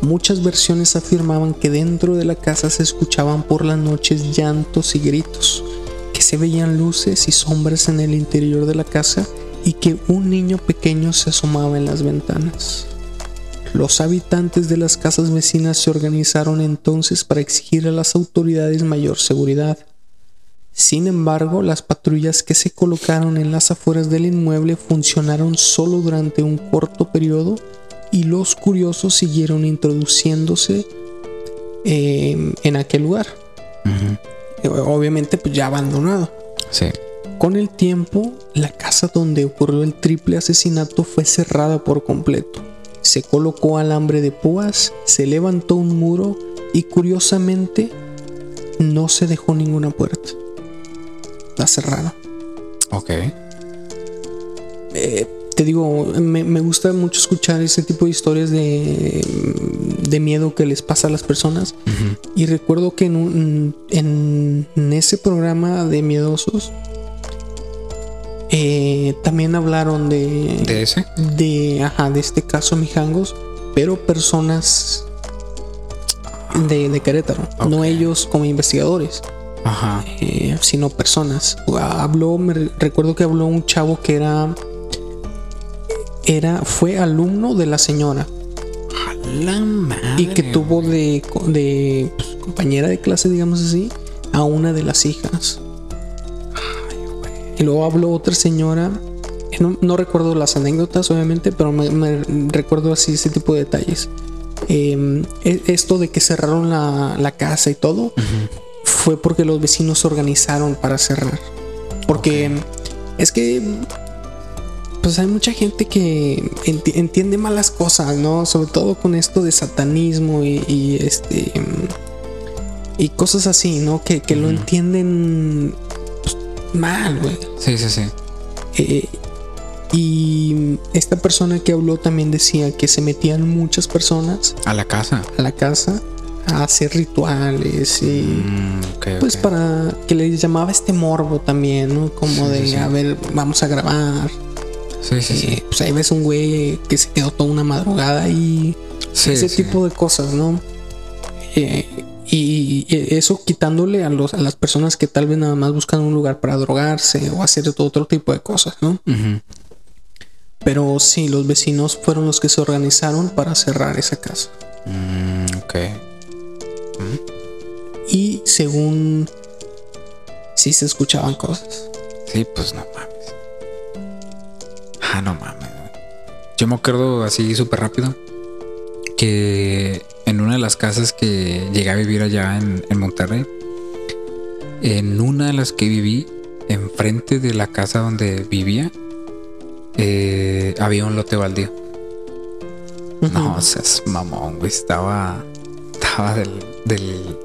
Muchas versiones afirmaban que dentro de la casa se escuchaban por las noches llantos y gritos, que se veían luces y sombras en el interior de la casa y que un niño pequeño se asomaba en las ventanas. Los habitantes de las casas vecinas se organizaron entonces para exigir a las autoridades mayor seguridad. Sin embargo, las patrullas que se colocaron en las afueras del inmueble funcionaron solo durante un corto periodo y los curiosos siguieron introduciéndose eh, en aquel lugar. Eh, Obviamente, pues ya abandonado. Sí. Con el tiempo, la casa donde ocurrió el triple asesinato fue cerrada por completo. Se colocó alambre de púas, se levantó un muro y curiosamente no se dejó ninguna puerta. La cerraron. Ok. Eh, te digo, me, me gusta mucho escuchar ese tipo de historias de, de miedo que les pasa a las personas. Y recuerdo que en, un- en, en ese programa de miedosos eh, también hablaron de, ¿De ese? de, ajá, de este caso Mijangos, pero personas de, de Querétaro, no ellos como investigadores, Ajá. eh, sino personas. Habló, me re- recuerdo que habló un chavo que era, era, fue alumno de la señora La madre. y que tuvo de, pues, compañera de clase, digamos así, a una de las hijas. Y luego habló otra señora no, no recuerdo las anécdotas, obviamente, pero me, me recuerdo así ese tipo de detalles. Eh, e- esto de que cerraron la, la casa y todo fue porque los vecinos se organizaron para cerrar. Porque es que pues hay mucha gente que enti- entiende malas cosas, ¿no? Sobre todo con esto de satanismo y, y, este y cosas así, ¿no? Que, que lo entienden pues, mal, güey. Sí, sí, sí. Eh, y esta persona que habló también decía que se metían muchas personas A la casa. a la casa a hacer rituales y Mm, pues para que les llamaba este morbo también, ¿no? Como Sí, de, sí. a ver, vamos a grabar. Sí, sí, sí. Pues ahí ves un güey que se quedó toda una madrugada y Sí, ese sí. tipo de cosas, ¿no? Eh, y, y eso quitándole a, los, a las personas que tal vez nada más buscan un lugar para drogarse o hacer todo otro tipo de cosas, ¿no? Pero sí, los vecinos fueron los que se organizaron para cerrar esa casa. Mm, ok. Y según sí se escuchaban cosas. Sí, pues no mames. Ah, no mames. Yo me acuerdo así súper rápido que en una de las casas que llegué a vivir allá en, en Monterrey, en una de las que viví, enfrente de la casa donde vivía, eh, había un lote baldío. No, o sea, es mamón, güey. Estaba. Estaba del. del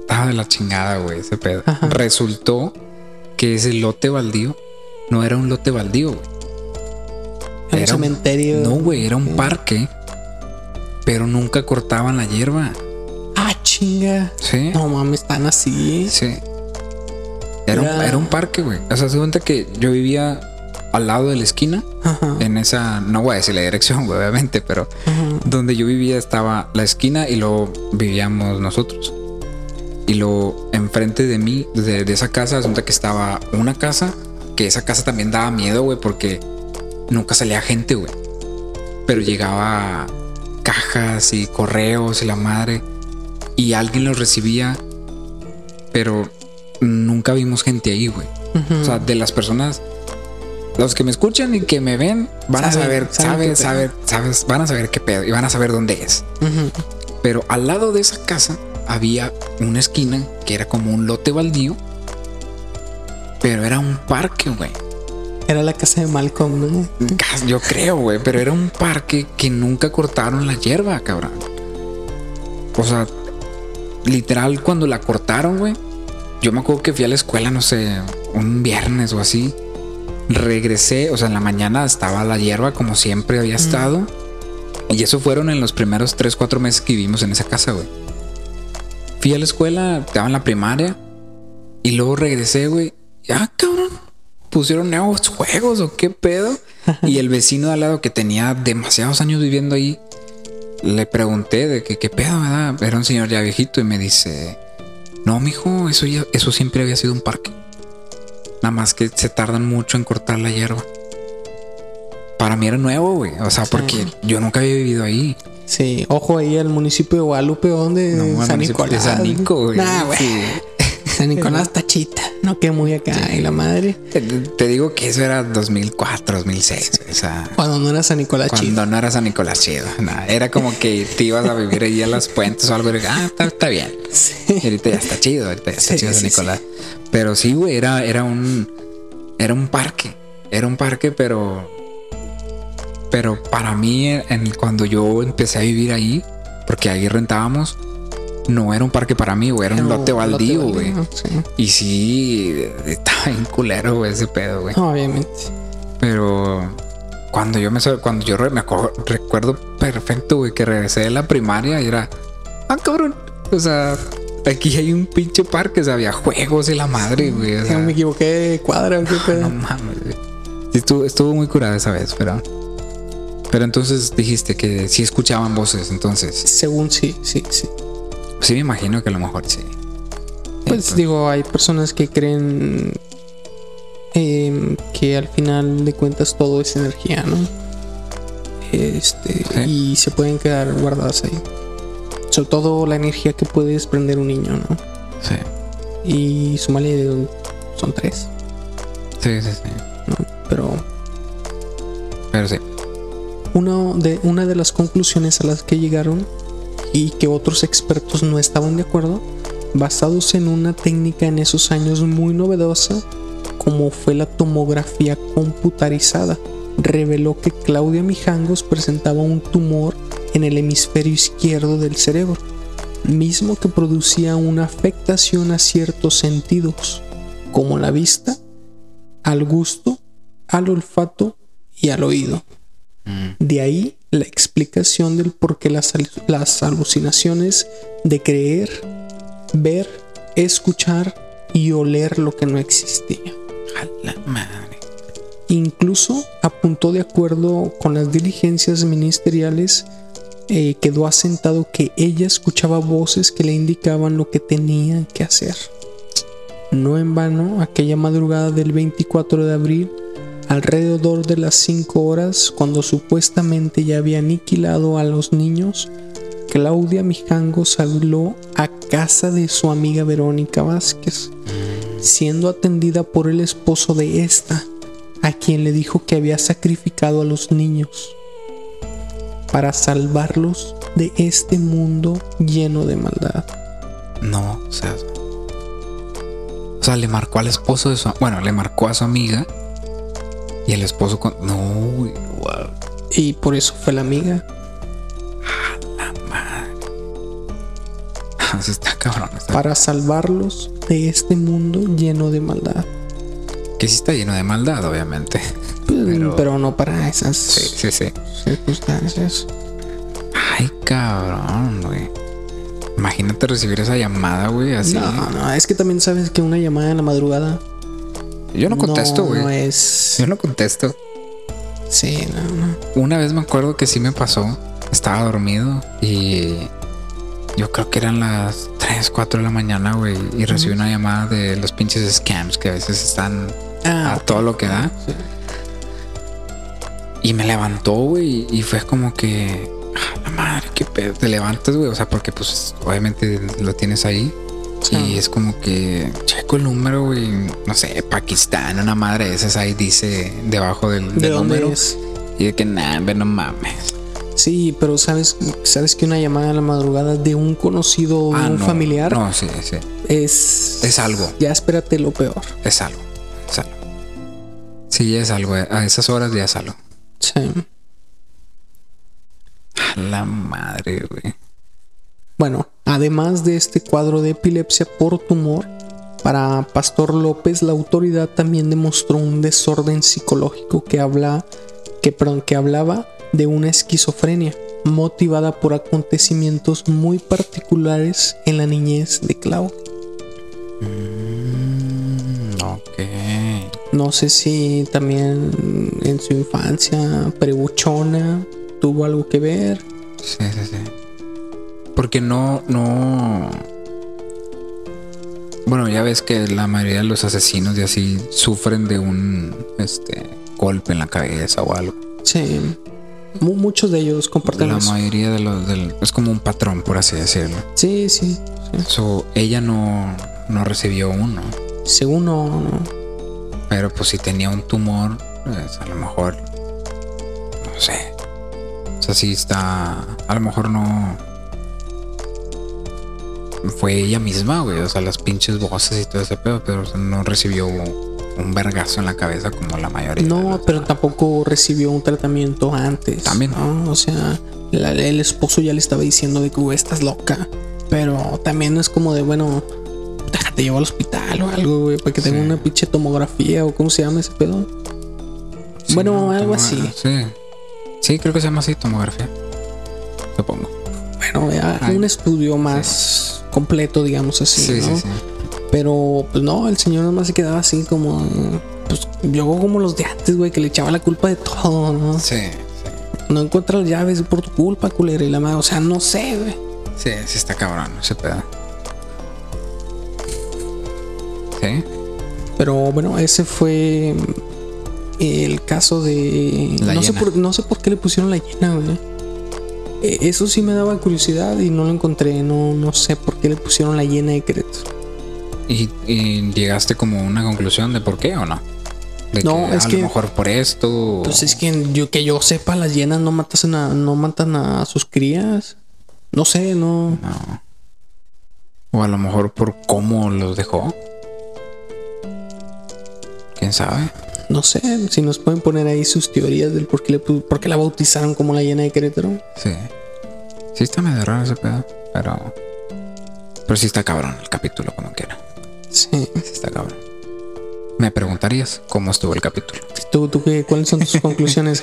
estaba de la chingada, güey, ese pedo. Ajá. Resultó que ese lote baldío no era un lote baldío, güey. Era un Era un- cementerio. No, güey, era un parque. Pero nunca cortaban la hierba. Ah, chinga. Sí. No mames, están así. Sí. Era, un- Era- un parque, güey. O sea, se cuenta que yo vivía al lado de la esquina. Ajá. En esa, no voy a decir la dirección, güey, obviamente, pero ajá. donde yo vivía estaba la esquina y luego vivíamos nosotros. Y luego enfrente de mí, de, de esa casa, resulta que estaba una casa, que esa casa también daba miedo, güey, porque nunca salía gente, güey. Pero llegaba cajas y correos y la madre, y alguien los recibía, pero nunca vimos gente ahí, güey. O sea, de las personas, los que me escuchan y que me ven, van a saber, saben saben, sabes, van a saber qué pedo y van a saber dónde es. Pero al lado de esa casa había una esquina que era como un lote baldío, pero era un parque, güey. Era la casa de Malcolm, ¿no? Yo creo, güey, pero era un parque que nunca cortaron la hierba, cabrón. O sea, literal, cuando la cortaron, güey, yo me acuerdo que fui a la escuela, no sé, un viernes o así. Regresé, o sea, en la mañana estaba la hierba como siempre había estado. Y eso fueron en los primeros 3, 4 meses que vivimos en esa casa, güey. Fui a la escuela, estaba en la primaria. Y luego regresé, güey. Ah, cabrón. Pusieron nuevos juegos o qué pedo. Y el vecino de al lado que tenía demasiados años viviendo ahí, le pregunté de que qué pedo, ¿verdad? Era un señor ya viejito y me dice, no, mijo, eso ya, eso siempre había sido un parque. Nada más que se tardan mucho en cortar la hierba. Para mí era nuevo, güey. O sea, Sí. porque yo nunca había vivido ahí. Sí, ojo ahí al municipio de Guadalupe, donde No, San municipio de Nicolás. San Nico, güey. Nah, güey. Sí. San Nicolás tachita. No que muy acá. Y la madre. Te, te digo que eso era 2004, 2006. O sea, Cuando no era San Nicolás cuando chido. no era San Nicolás chido. Era como que te ibas a vivir ahí a las puentes o algo. y, ah, está, está bien. Sí. Y ahorita ya está chido, ahorita ya está Sí, chido San sí, Nicolás. Pero sí, güey, era, era un. Era un parque. Era un parque, pero. Pero para mí, en, cuando yo empecé a vivir ahí, porque ahí rentábamos, no era un parque para mí, güey, era un lote baldío, güey. Sí. Y sí, estaba bien culero, güey, ese pedo, güey. Obviamente. Pero cuando yo me cuando yo me acuerdo- recuerdo perfecto, güey, que regresé de la primaria y era, ah, cabrón. O sea, aquí hay un pinche parque, o sea, había juegos y la madre, güey. O sea, me equivoqué de cuadra o qué pedo. no mames, güey. Estuvo, estuvo muy curada esa vez, pero. Pero entonces dijiste que sí escuchaban voces, entonces. Según sí, sí, sí. Sí me imagino que a lo mejor sí. Pues Entonces, digo, hay personas que creen em, que al final de cuentas todo es energía, ¿no? Este, Sí. y se pueden quedar guardadas ahí. Sobre todo la energía que puede desprender un niño, ¿no? Sí, Y sumarle son tres, sí, sí. sí. ¿no? Pero Pero sí. Una de, una de las conclusiones a las que llegaron y que otros expertos no estaban de acuerdo, basados en una técnica en esos años muy novedosa, como fue la tomografía computarizada, reveló que Claudia Mijangos presentaba un tumor en el hemisferio izquierdo del cerebro, mismo que producía una afectación a ciertos sentidos, como la vista, al gusto, al olfato y al oído. De ahí la explicación del por qué las, las alucinaciones de creer, ver, escuchar y oler lo que no existía. A la madre. Incluso apuntó de acuerdo con las diligencias ministeriales, eh, quedó asentado que ella escuchaba voces que le indicaban lo que tenía que hacer. No en vano, aquella madrugada del 24 de abril, alrededor de las 5 horas, cuando supuestamente ya había aniquilado a los niños, Claudia Mijango salió a casa de su amiga Verónica Vázquez, siendo atendida por el esposo de esta, a quien le dijo que había sacrificado a los niños para salvarlos de este mundo lleno de maldad. No, o sea. O sea, le marcó al esposo de su. Bueno, le marcó a su amiga. Y el esposo con. No, wow. Y por eso fue la amiga. La madre. Así está cabrón. Está... Para salvarlos de este mundo lleno de maldad. Que sí está lleno de maldad, obviamente. Pero, pero no para esas Sí, sí, sí. circunstancias. Ay, cabrón, güey. Imagínate recibir esa llamada, güey, así. No, no, es que también sabes que una llamada en la madrugada Yo no contesto, güey. No es. Yo no contesto. Sí, no, no. Una vez me acuerdo que sí me pasó. Estaba dormido y yo creo que eran las 3, 4 de la mañana, güey. Y recibí una llamada de los pinches scams que a veces están Ah, a todo lo que da. sí. Y me levantó, güey. Y fue como que. "Ah, la madre, qué pedo. Te levantas, güey. O sea, porque pues obviamente lo tienes ahí. Sí. Y es como que checo el número, güey. No sé, Pakistán, una madre de esas ahí dice debajo del, ¿De del dónde número. es? Y de que nada, no mames. Sí, pero sabes, sabes que una llamada en la madrugada de un conocido o Ah, un no, familiar No, sí, sí. es. Es algo. Ya espérate lo peor. Es algo. Es algo. Sí, es algo. A esas horas ya es algo. Sí. A la madre, güey. Bueno, además de este cuadro de epilepsia por tumor, para Pastor López la autoridad también demostró un desorden psicológico que habla que, perdón, que hablaba de una esquizofrenia motivada por acontecimientos muy particulares en la niñez de Claudia. Mm, ok. No sé si también en su infancia prebuchona tuvo algo que ver. Sí, sí, sí. Porque no, no. Bueno, ya ves que la mayoría de los asesinos y así sufren de un este golpe en la cabeza o algo. Sí, mu- muchos de ellos comparten La eso. mayoría de los del, es como un patrón, por así decirlo. Sí, sí, sí. So, ella no, no recibió uno. Según no, no. Pero pues si tenía un tumor, pues a lo mejor. No sé. O sea, sí está. A lo mejor no. Fue ella misma, güey. O sea, las pinches voces y todo ese pedo, pero o sea, no recibió un vergazo en la cabeza como la mayoría. No, pero tampoco recibió un tratamiento antes. También. ¿no? O sea, la- el esposo ya le estaba diciendo de que "Güey, estás loca. Pero también es como de, bueno, déjate llevar al hospital o algo, güey, para que tenga Sí. una pinche tomografía o cómo se llama ese pedo. Sí, bueno, no, algo así. Sí. Sí, creo que se llama así tomografía. Supongo. Bueno, ya Ay, un estudio más completo, digamos así. Sí, sí, ¿no? sí. Pero, pues no, el señor nada más se quedaba así como. Pues yo como los de antes, güey, que le echaba la culpa de todo, ¿no? Sí, sí. No encuentras las llaves por tu culpa, culera. Y la madre, o sea, no sé, güey. Sí, sí está cabrón ese pedo. Sí. Pero bueno, ese fue el caso de. La no, sé por, no sé por qué le pusieron la llena, güey. Eh, Eso sí me daba curiosidad y no lo encontré. No, no sé por qué le pusieron la llena de Querétaro. ¿Y, y llegaste como a una conclusión de por qué o no? De No, que es a que- lo mejor por esto. o- Pues es que yo que yo sepa, las hienas no matan a, no matan a sus crías. No sé, no. No. O a lo mejor por cómo los dejó. ¿Quién sabe? No sé si nos pueden poner ahí sus teorías del por qué, le, por qué la bautizaron como la llena de Querétaro. Sí. Sí está medio raro ese pedo. Pero... Pero sí está cabrón el capítulo como quiera. Sí. Sí está cabrón. Me preguntarías cómo estuvo el capítulo. ¿Tú, tú qué, ¿Cuáles son tus conclusiones?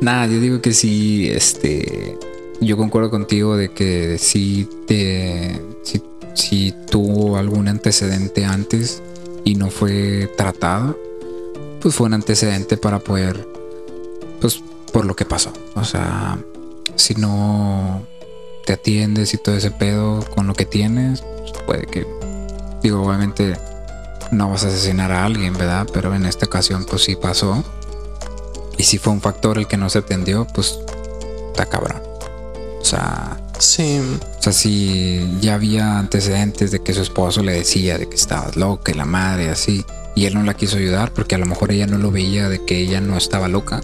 Nada, yo digo que sí, este, yo concuerdo contigo de que sí te, si, si tuvo algún antecedente antes y no fue tratado, pues fue un antecedente para poder, pues por lo que pasó. O sea, si no te atiendes y todo ese pedo con lo que tienes, pues puede que, digo, obviamente no vas a asesinar a alguien, ¿verdad? Pero en esta ocasión, pues sí pasó. Y si fue un factor el que no se atendió, pues está cabrón. O sea, Sí. o sea, si ya había antecedentes de que su esposo le decía de que estabas loca y la madre así, y él no la quiso ayudar porque a lo mejor ella no lo veía de que ella no estaba loca,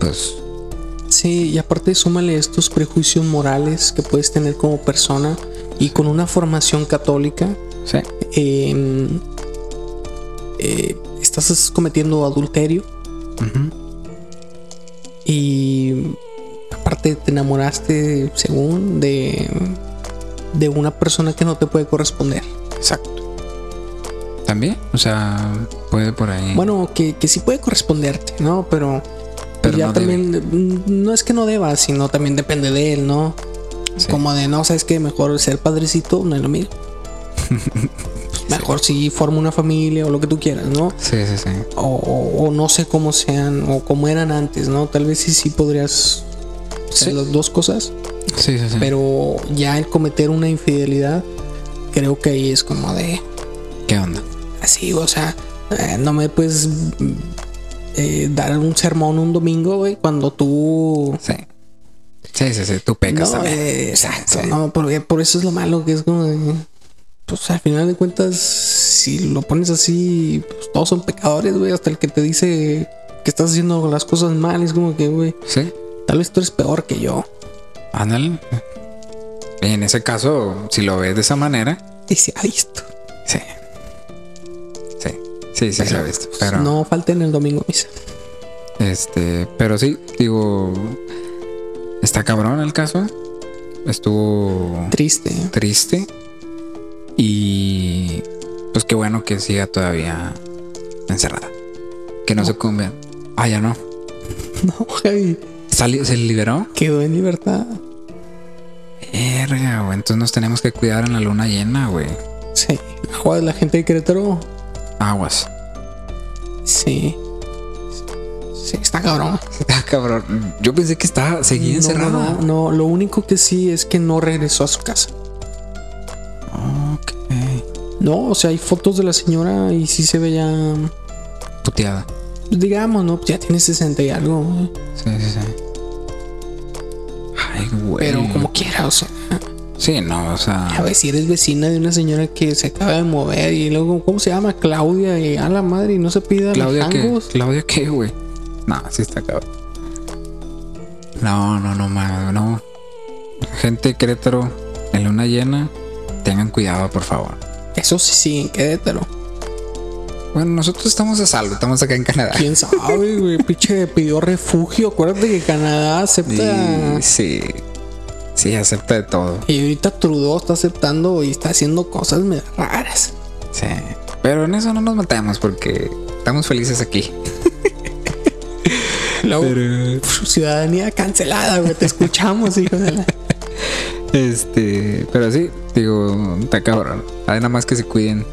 pues Sí, y aparte súmale estos prejuicios morales que puedes tener como persona y con una formación católica, sí, eh, eh, estás cometiendo adulterio y aparte te enamoraste, según, de, de una persona que no te puede corresponder. exacto. También, o sea, puede por ahí. Bueno, que, que sí puede corresponderte, ¿no? Pero, Pero ya no también, mm, no es que no deba, sino también depende de él, ¿no? Sí. Como de, no, sabes que mejor ser padrecito no es lo mismo. Pues mejor si forma una familia o lo que tú quieras, ¿no? Sí, sí, sí. O, o- o no sé cómo sean o cómo eran antes, ¿no? Tal vez sí, sí podrías hacer Sí. las dos cosas, Sí, sí, sí. pero ya el cometer una infidelidad, creo que ahí es como de, ¿Qué onda? Así, o sea, eh, no me puedes mm, eh, dar un sermón un domingo, güey, cuando tú... Sí. Sí, sí, sí. Tú pecas No, también. eh, exacto, Sí. no, por, por eso es lo malo, que es como de, Pues al final de cuentas, si lo pones así, pues todos son pecadores, güey, hasta el que te dice que estás haciendo las cosas mal, es como que, güey, Sí. tal vez tú eres peor que yo. Ándale. En ese caso, si lo ves de esa manera, Y se ha visto. sí. Sí, sí, se visto. Pero, No falten el domingo misa. este, pero sí, digo, está cabrón el caso. Estuvo Triste. triste. Y pues qué bueno que siga todavía encerrada. Que no, se come. Ah, ya no. No, Salió, ¿Se liberó? quedó en libertad. Verga, güey. Entonces nos tenemos que cuidar en la luna llena, güey. Sí. Joder, la gente de Querétaro. Aguas. Sí. Sí, está cabrón. Ah, cabrón. Yo pensé que estaba, seguía No, encerrada. No, no, lo único que sí es que no regresó a su casa. Ok. No, o sea, hay fotos de la señora y sí se ve ya, Puteada. digamos, ¿no? Ya tiene 60 y algo. Sí, sí, sí. Ay, güey. Pero como quiera, o sea, Sí, no, o a sea. ver si eres vecina de una señora que se acaba de mover y luego, ¿cómo se llama? Claudia y a la madre y no se pida Claudia. Claudia, ¿qué, güey? No, sí está cabrón. No, no, no, ma- no. Gente Querétaro, en luna llena, tengan cuidado, por favor. Eso sí, sí, en Querétaro. Bueno, nosotros estamos a salvo, estamos acá en Canadá. ¿Quién sabe, güey? Pinche pidió refugio. Acuérdate que Canadá acepta... Y sí, sí, acepta de todo. Y ahorita Trudeau está aceptando y está haciendo cosas raras. Sí. Pero en eso no nos matamos porque estamos felices aquí. Luego, Pero, ciudadanía cancelada, güey. Te escuchamos, hijo de la... este, pero sí, digo, está cabrón. Hay nada más que se cuiden.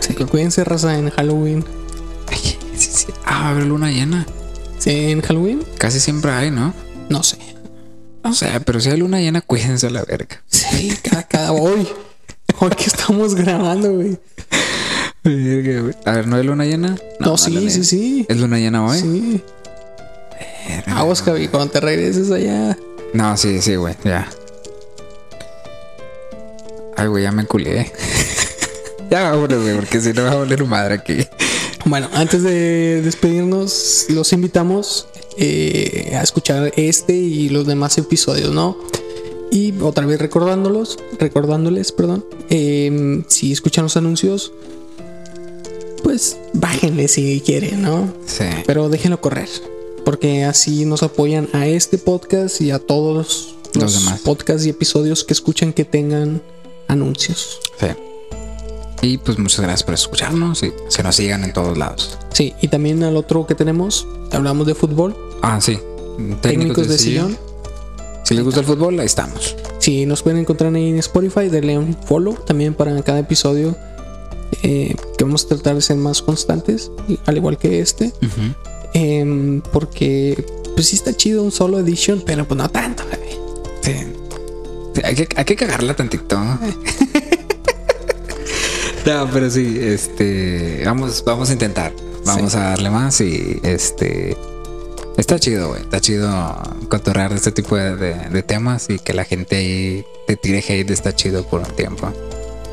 Sí, cuídense, raza, en Halloween. Sí, sí. Ah, va a haber luna llena. Sí, en Halloween, Casi siempre hay, ¿no? no sé. No sé, pero si hay luna llena, cuídense a la verga. Sí, cada, cada hoy. Hoy que estamos grabando, güey. A ver, ¿no hay luna llena? No, sí, sí, llena. sí. ¿Es luna llena hoy? Sí. Verga. Aguas, Javi, cuando te regreses allá. No, sí, sí, güey, ya. Ay, güey, ya me culé. ya vámonos, güey, porque si no va a valer madre aquí. Bueno, antes de despedirnos, los invitamos eh, a escuchar este y los demás episodios, ¿no? Y otra vez recordándolos, recordándoles, perdón, eh, si escuchan los anuncios, pues bájenle si quieren, ¿no? Sí. Pero déjenlo correr, porque así nos apoyan a este podcast y a todos los, Los demás. podcasts y episodios que escuchan que tengan anuncios. Sí. Y pues muchas gracias por escucharnos y que nos sigan en todos lados. Sí, y también al otro que tenemos, hablamos de fútbol, Ah, sí. técnicos de sillón. Si les gusta el fútbol, ahí estamos. Si nos pueden encontrar ahí en Spotify, denle un follow también para cada episodio. eh, que vamos a tratar de ser más constantes, al igual que este. Em, porque, pues sí está chido un solo edition, pero pues no tanto, güey. Sí. Sí, hay, que, hay que cagarla tantito. no, pero sí, este. Vamos, vamos a intentar. Vamos Sí. a darle más y este. Está chido, güey. Está chido cotorrear de este tipo de, de- de temas y que la gente ahí te tire hate. Está chido por un tiempo.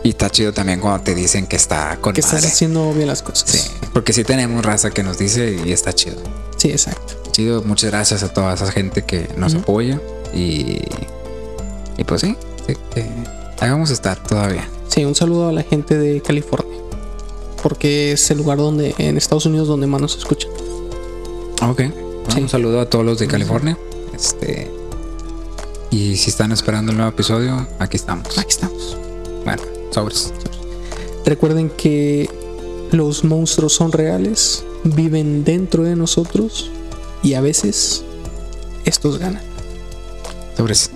Y está chido también cuando te dicen que está con Que estás haciendo bien las cosas. Sí, porque sí tenemos raza que nos dice y está chido. Sí, exacto. Chido, muchas gracias a toda esa gente que nos apoya y, y pues sí, sí, que ahí vamos a estar todavía. Sí, un saludo a la gente de California. Porque es el lugar donde, en Estados Unidos, donde más nos escuchan. Ok. Sí. Un saludo a todos los de California. Este y si están esperando el nuevo episodio, aquí estamos. Aquí estamos. Bueno, sobres. Recuerden que los monstruos son reales, viven dentro de nosotros y a veces estos ganan. Sobres.